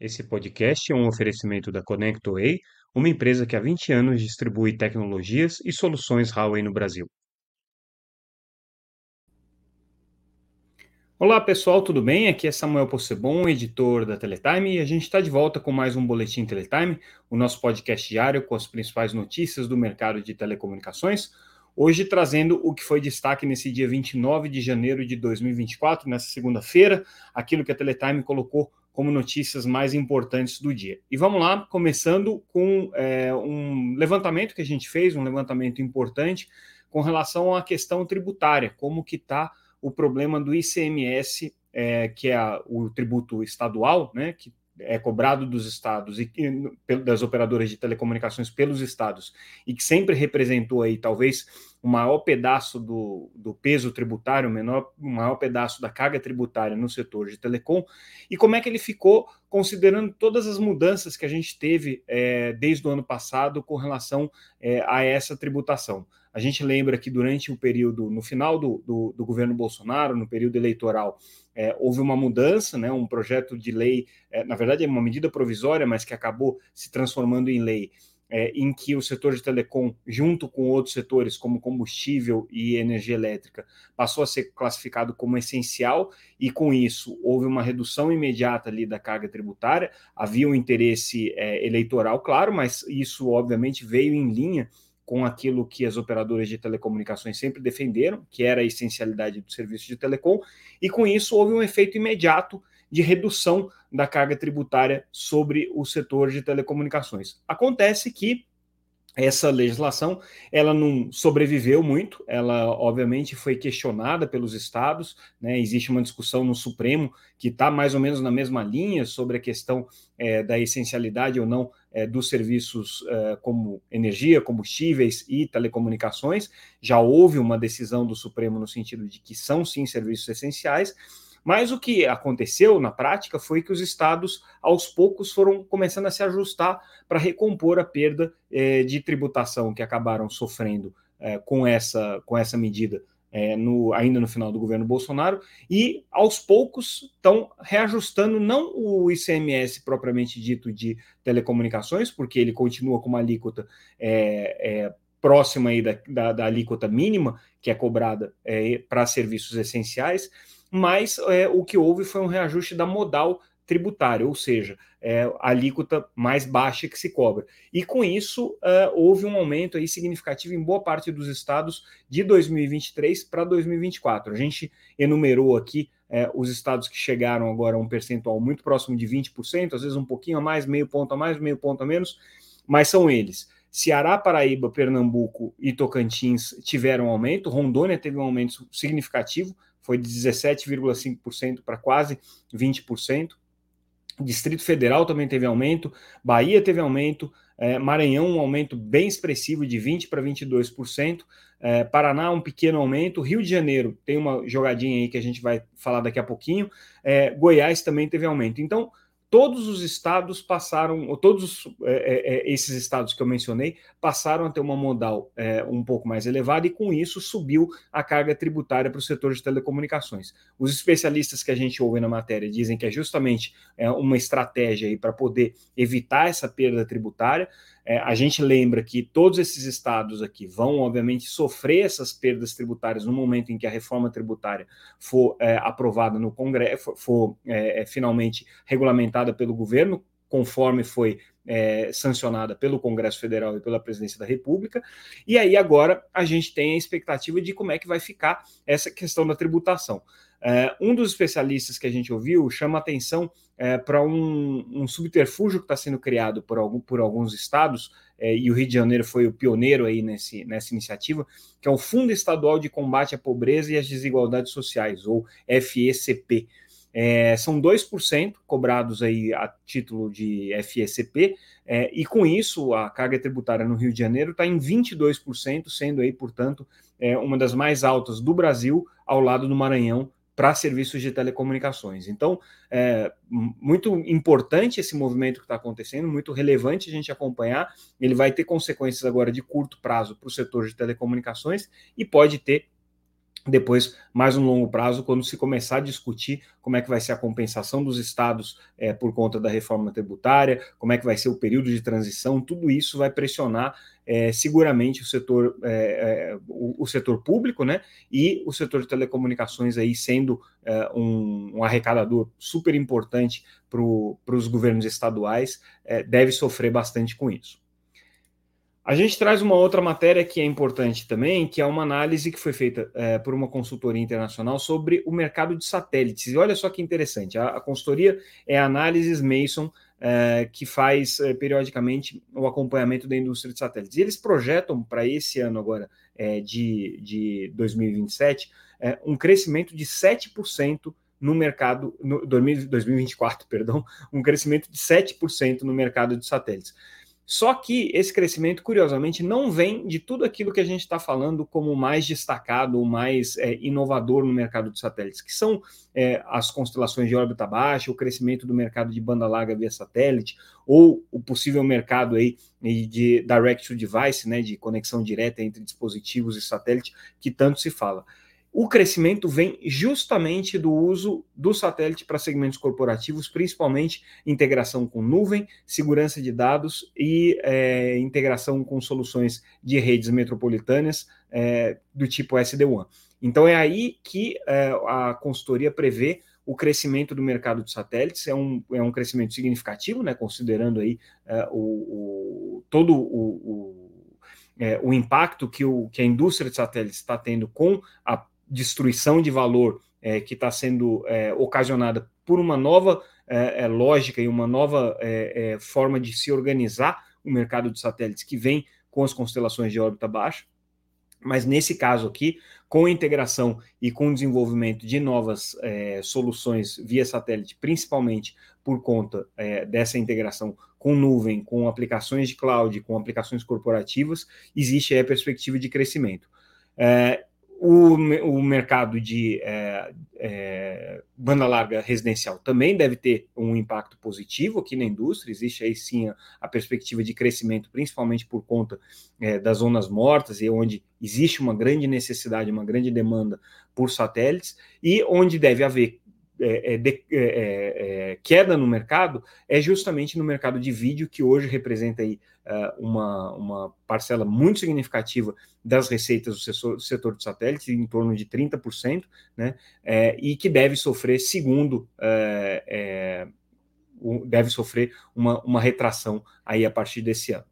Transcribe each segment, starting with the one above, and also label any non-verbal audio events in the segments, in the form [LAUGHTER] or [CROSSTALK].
Esse podcast é um oferecimento da ConnectWay, uma empresa que há 20 anos distribui tecnologias e soluções Huawei no Brasil. Olá pessoal, tudo bem? Aqui é Samuel Possebon, editor da Teletime, e a gente está de volta com mais um Boletim Teletime, o nosso podcast diário com as principais notícias do mercado de telecomunicações. Hoje trazendo o que foi destaque nesse dia 29 de janeiro de 2024, nessa segunda-feira, aquilo que a Teletime colocou como notícias mais importantes do dia. E vamos lá, começando com é, um levantamento que a gente fez, um levantamento importante com relação à questão tributária, como que está o problema do ICMS, é, que é a, o tributo estadual, né, que é cobrado dos estados e das operadoras de telecomunicações pelos estados e que sempre representou aí talvez o maior pedaço do, do peso tributário, o, menor, o maior pedaço da carga tributária no setor de telecom, e como é que ele ficou considerando todas as mudanças que a gente teve é, desde o ano passado com relação é, a essa tributação. A gente lembra que durante o período, no final do, do, do governo Bolsonaro, no período eleitoral, é, houve uma mudança, né, um projeto de lei, é, na verdade é uma medida provisória, mas que acabou se transformando em lei, é, em que o setor de telecom, junto com outros setores como combustível e energia elétrica, passou a ser classificado como essencial, e com isso houve uma redução imediata ali da carga tributária. Havia um interesse é, eleitoral, claro, mas isso obviamente veio em linha com aquilo que as operadoras de telecomunicações sempre defenderam, que era a essencialidade do serviço de telecom, e com isso houve um efeito imediato de redução da carga tributária sobre o setor de telecomunicações. Acontece que essa legislação ela não sobreviveu muito, ela obviamente foi questionada pelos estados, né? existe uma discussão no Supremo que está mais ou menos na mesma linha sobre a questão é, da essencialidade ou não é, dos serviços é, como energia, combustíveis e telecomunicações. Já houve uma decisão do Supremo no sentido de que são sim serviços essenciais, mas o que aconteceu na prática foi que os estados, aos poucos, foram começando a se ajustar para recompor a perda eh, de tributação que acabaram sofrendo eh, com, essa, com essa medida. Eh, no, ainda no final do governo Bolsonaro, e aos poucos estão reajustando não o ICMS propriamente dito de telecomunicações, porque ele continua com uma alíquota próxima aí da, da, da, alíquota mínima que é cobrada para serviços essenciais, mas é, o que houve foi um reajuste da modal tributária, ou seja, é, a alíquota mais baixa que se cobra. E com isso, é, houve um aumento aí significativo em boa parte dos estados de 2023 para 2024. A gente enumerou aqui é, os estados que chegaram agora a um percentual muito próximo de 20%, às vezes um pouquinho a mais, meio ponto a mais, meio ponto a menos, mas são eles. Ceará, Paraíba, Pernambuco e Tocantins tiveram aumento, Rondônia teve um aumento significativo, foi de 17,5% para quase 20%. Distrito Federal também teve aumento, Bahia teve aumento, é, Maranhão um aumento bem expressivo de 20% para 22%, é, Paraná um pequeno aumento, Rio de Janeiro tem uma jogadinha aí que a gente vai falar daqui a pouquinho, é, Goiás também teve aumento. Então, todos os estados passaram, ou todos é, é, é, esses estados que eu mencionei, passaram a ter uma modal é, um pouco mais elevada e com isso subiu a carga tributária para o setor de telecomunicações. Os especialistas que a gente ouve na matéria dizem que é justamente é, uma estratégia para poder evitar essa perda tributária. É, a gente lembra que todos esses estados aqui vão, obviamente, sofrer essas perdas tributárias no momento em que a reforma tributária for é, aprovada no Congresso, for, for é, é, finalmente regulamentada pelo governo, conforme foi é, sancionada pelo Congresso Federal e pela Presidência da República. E aí agora a gente tem a expectativa de como é que vai ficar essa questão da tributação. É, um dos especialistas que a gente ouviu chama atenção é, para um, um, subterfúgio que está sendo criado por, algum, por alguns estados, é, e o Rio de Janeiro foi o pioneiro aí nesse, nessa iniciativa, que é o Fundo Estadual de Combate à Pobreza e às Desigualdades Sociais, ou FECP. É, são 2% cobrados aí a título de FECP, é, e com isso a carga tributária no Rio de Janeiro está em 22%, sendo aí, portanto, é, uma das mais altas do Brasil, ao lado do Maranhão, para serviços de telecomunicações. Então, é muito importante esse movimento que está acontecendo, muito relevante a gente acompanhar. Ele vai ter consequências agora de curto prazo para o setor de telecomunicações e pode ter depois, mais um longo prazo, quando se começar a discutir como é que vai ser a compensação dos estados é, por conta da reforma tributária, como é que vai ser o período de transição, tudo isso vai pressionar é, seguramente o setor, é, é o, o, setor público, né? E o setor de telecomunicações aí sendo é, um, um, arrecadador super importante para os governos estaduais, é, deve sofrer bastante com isso. A gente traz uma outra matéria que é importante também, que é uma análise que foi feita é, por uma consultoria internacional sobre o mercado de satélites. E olha só que interessante, a, a consultoria é a Análises Mason, é, que faz é, periodicamente o acompanhamento da indústria de satélites. E eles projetam para esse ano agora, é, de, de 2027, é, um crescimento de 7% no mercado, no 2024, [LAUGHS] perdão, um crescimento de 7% no mercado de satélites. Só que esse crescimento, curiosamente, não vem de tudo aquilo que a gente está falando como mais destacado, mais é, inovador no mercado de satélites, que são é, as constelações de órbita baixa, o crescimento do mercado de banda larga via satélite, ou o possível mercado aí de direct to device, né, de conexão direta entre dispositivos e satélite, que tanto se fala. O crescimento vem justamente do uso do satélite para segmentos corporativos, principalmente integração com nuvem, segurança de dados e é, integração com soluções de redes metropolitanas é, do tipo SD-WAN. Então é aí que é, a consultoria prevê o crescimento do mercado de satélites é um, é um crescimento significativo, né, considerando aí é, o, o, todo o, o, é, o impacto que, o, que a indústria de satélites está tendo com a destruição de valor é, que está sendo é, ocasionada por uma nova é, é lógica e uma nova é, é, forma de se organizar o mercado de satélites que vem com as constelações de órbita baixa. Mas nesse caso aqui, com a integração e com o desenvolvimento de novas soluções via satélite, principalmente por conta dessa integração com nuvem, com aplicações de cloud, com aplicações corporativas, existe a perspectiva de crescimento. É, o, o mercado de é, é, banda larga residencial também deve ter um impacto positivo aqui na indústria. Existe aí sim a, a perspectiva de crescimento, principalmente por conta é, das zonas mortas e onde existe uma grande necessidade, uma grande demanda por satélites, e onde deve haver é, é, de, é, é, é, queda no mercado é justamente no mercado de vídeo, que hoje representa aí, uma, uma parcela muito significativa das receitas do setor, setor de satélites, em torno de 30%, né, e que deve sofrer, segundo, deve sofrer uma, uma retração aí a partir desse ano.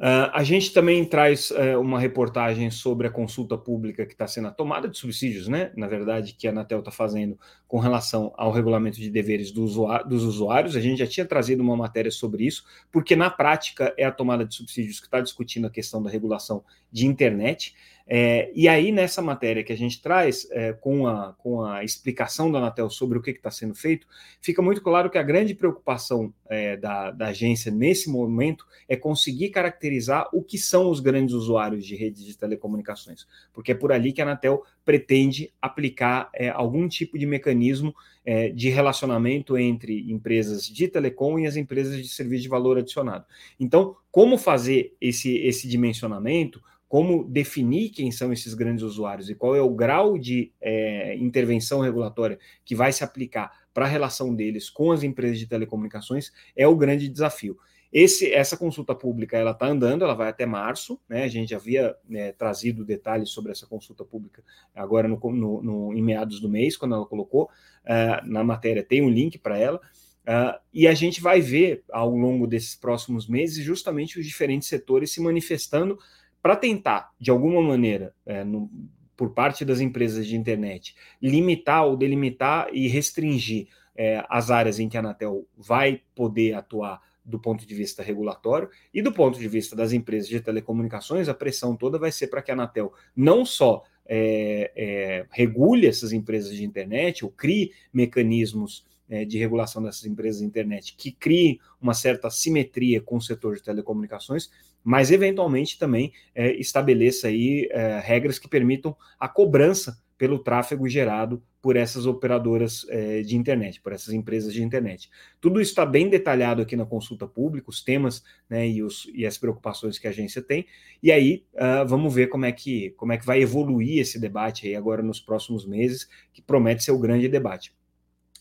Uh, a gente também traz uh, uma reportagem sobre a consulta pública que está sendo a tomada de subsídios, né? Na verdade, que a Anatel está fazendo com relação ao regulamento de deveres do usuário, dos usuários. A gente já tinha trazido uma matéria sobre isso, porque na prática é a tomada de subsídios que está discutindo a questão da regulação de internet. É, e aí, nessa matéria que a gente traz, é, com, a, com a explicação da Anatel sobre o que está sendo feito, fica muito claro que a grande preocupação é, da, da, agência nesse momento é conseguir caracterizar o que são os grandes usuários de redes de telecomunicações, porque é por ali que a Anatel pretende aplicar é, algum tipo de mecanismo é, de relacionamento entre empresas de telecom e as empresas de serviço de valor adicionado. Então, como fazer esse, esse dimensionamento? Como definir quem são esses grandes usuários e qual é o grau de é, intervenção regulatória que vai se aplicar para a relação deles com as empresas de telecomunicações é o grande desafio. Esse, essa consulta pública ela está andando, ela vai até março, né? A gente havia né, trazido detalhes sobre essa consulta pública agora no, no, no, em meados do mês, quando ela colocou uh, na matéria, tem um link para ela. Uh, e a gente vai ver ao longo desses próximos meses justamente os diferentes setores se manifestando para tentar, de alguma maneira, é, no, por parte das empresas de internet, limitar ou delimitar e restringir é, as áreas em que a Anatel vai poder atuar do ponto de vista regulatório e do ponto de vista das empresas de telecomunicações, a pressão toda vai ser para que a Anatel não só é, é, regule essas empresas de internet ou crie mecanismos é, de regulação dessas empresas de internet que criem uma certa simetria com o setor de telecomunicações, mas eventualmente também é, estabeleça aí é, regras que permitam a cobrança pelo tráfego gerado por essas operadoras é, de internet, por essas empresas de internet. Tudo isso está bem detalhado aqui na consulta pública, os temas né, e, os, e as preocupações que a agência tem, e aí uh, vamos ver como é, que, como é que vai evoluir esse debate aí agora nos próximos meses, que promete ser o grande debate.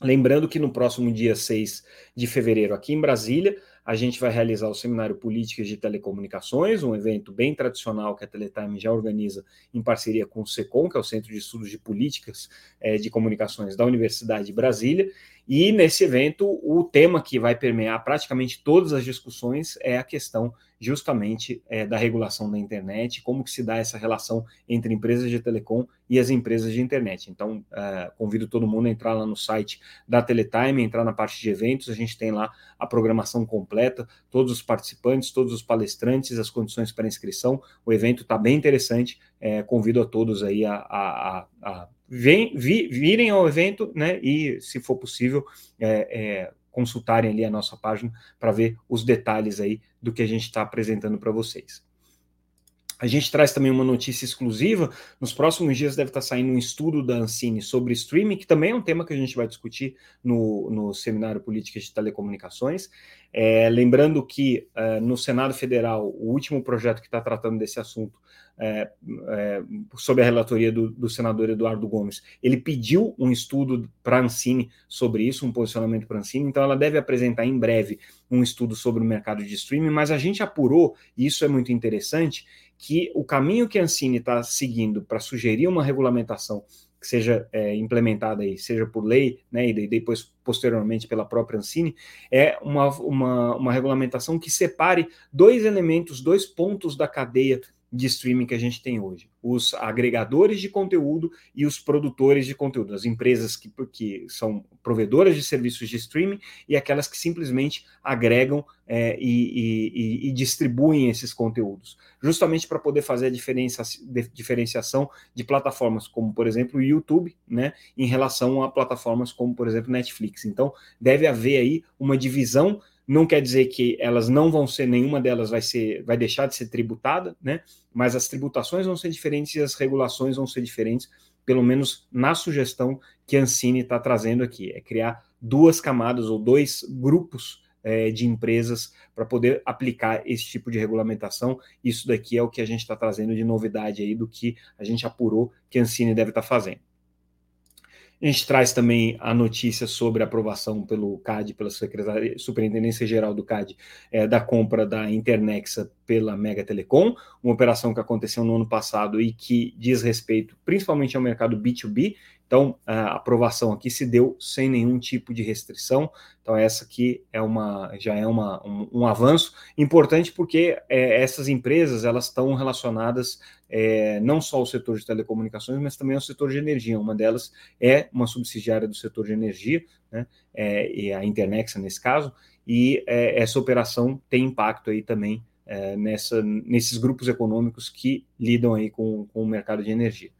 Lembrando que no próximo dia 6 de fevereiro, aqui em Brasília, a gente vai realizar o Seminário Políticas de Telecomunicações, um evento bem tradicional que a Teletime já organiza em parceria com o SECOM, que é o Centro de Estudos de Políticas é, de Comunicações da Universidade de Brasília. E nesse evento, o tema que vai permear praticamente todas as discussões é a questão justamente é, da regulação da internet, como que se dá essa relação entre empresas de telecom e as empresas de internet. Então, uh, convido todo mundo a entrar lá no site da Teletime, entrar na parte de eventos, a gente tem lá a programação completa, todos os participantes, todos os palestrantes, as condições para inscrição, o evento está bem interessante, é, convido a todos aí a, a, a, a vem, vi, virem ao evento, né? E, se for possível, é, é, consultarem ali a nossa página para ver os detalhes aí do que a gente está apresentando para vocês. A gente traz também uma notícia exclusiva. Nos próximos dias deve estar saindo um estudo da Ancine sobre streaming, que também é um tema que a gente vai discutir no, no Seminário Políticas de Telecomunicações. É, lembrando que é, no Senado Federal, o último projeto que está tratando desse assunto, é, é, sob a relatoria do, do, senador Eduardo Gomes, ele pediu um estudo para a Ancine sobre isso, um posicionamento para a Ancine, então ela deve apresentar em breve um estudo sobre o mercado de streaming, mas a gente apurou, e isso é muito interessante, que o caminho que a Ancine está seguindo para sugerir uma regulamentação que seja é, implementada aí, seja por lei, né, e depois posteriormente pela própria Ancine, é uma, uma, uma regulamentação que separe dois elementos, dois pontos da cadeia de streaming que a gente tem hoje. Os agregadores de conteúdo e os produtores de conteúdo, as empresas que, que são provedoras de serviços de streaming e aquelas que simplesmente agregam é, e, e, e, distribuem esses conteúdos, justamente para poder fazer a diferença, diferenciação de plataformas como, por exemplo, o YouTube, né, em relação a plataformas como, por exemplo, Netflix. Então, deve haver aí uma divisão não quer dizer que elas não vão ser, nenhuma delas vai ser, vai deixar de ser tributada, né? Mas as tributações vão ser diferentes e as regulações vão ser diferentes, pelo menos na sugestão que a Ancine está trazendo aqui, é criar duas camadas ou dois grupos é, de empresas para poder aplicar esse tipo de regulamentação. Isso daqui é o que a gente está trazendo de novidade aí do que a gente apurou que a Ancine deve estar tá fazendo. A gente traz também a notícia sobre a aprovação pelo CAD, pela Superintendência Geral do CAD, é, da compra da Internexa pela Mega Telecom, uma operação que aconteceu no ano passado e que diz respeito principalmente ao mercado B2B, então, a aprovação aqui se deu sem nenhum tipo de restrição. Então, essa aqui é uma, já é uma, um, um avanço importante porque é, essas empresas elas estão relacionadas é, não só ao setor de telecomunicações, mas também ao setor de energia. Uma delas é uma subsidiária do setor de energia, né, é, a Internexa nesse caso, e é, essa operação tem impacto aí também é, nessa, nesses grupos econômicos que lidam aí com, com o mercado de energia.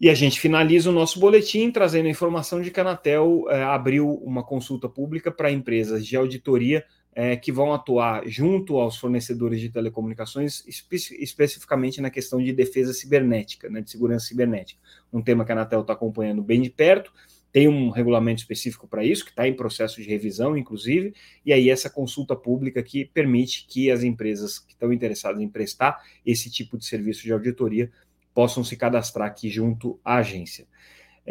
E a gente finaliza o nosso boletim trazendo a informação de que a Anatel é, abriu uma consulta pública para empresas de auditoria é, que vão atuar junto aos fornecedores de telecomunicações, espe especificamente na questão de defesa cibernética, né, de segurança cibernética. Um tema que a Anatel está acompanhando bem de perto, tem um regulamento específico para isso, que está em processo de revisão, inclusive, e aí essa consulta pública que permite que as empresas que estão interessadas em prestar esse tipo de serviço de auditoria possam se cadastrar aqui junto à agência.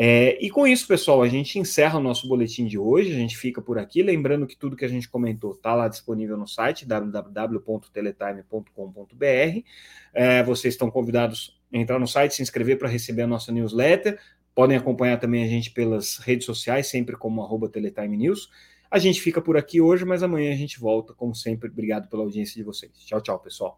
É, e com isso, pessoal, a gente encerra o nosso boletim de hoje. A gente fica por aqui. Lembrando que tudo que a gente comentou está lá disponível no site www.teletime.com.br. É, vocês estão convidados a entrar no site, se inscrever para receber a nossa newsletter. Podem acompanhar também a gente pelas redes sociais, sempre como arroba Teletime News. A gente fica por aqui hoje, mas amanhã a gente volta, como sempre. Obrigado pela audiência de vocês. Tchau, tchau, pessoal.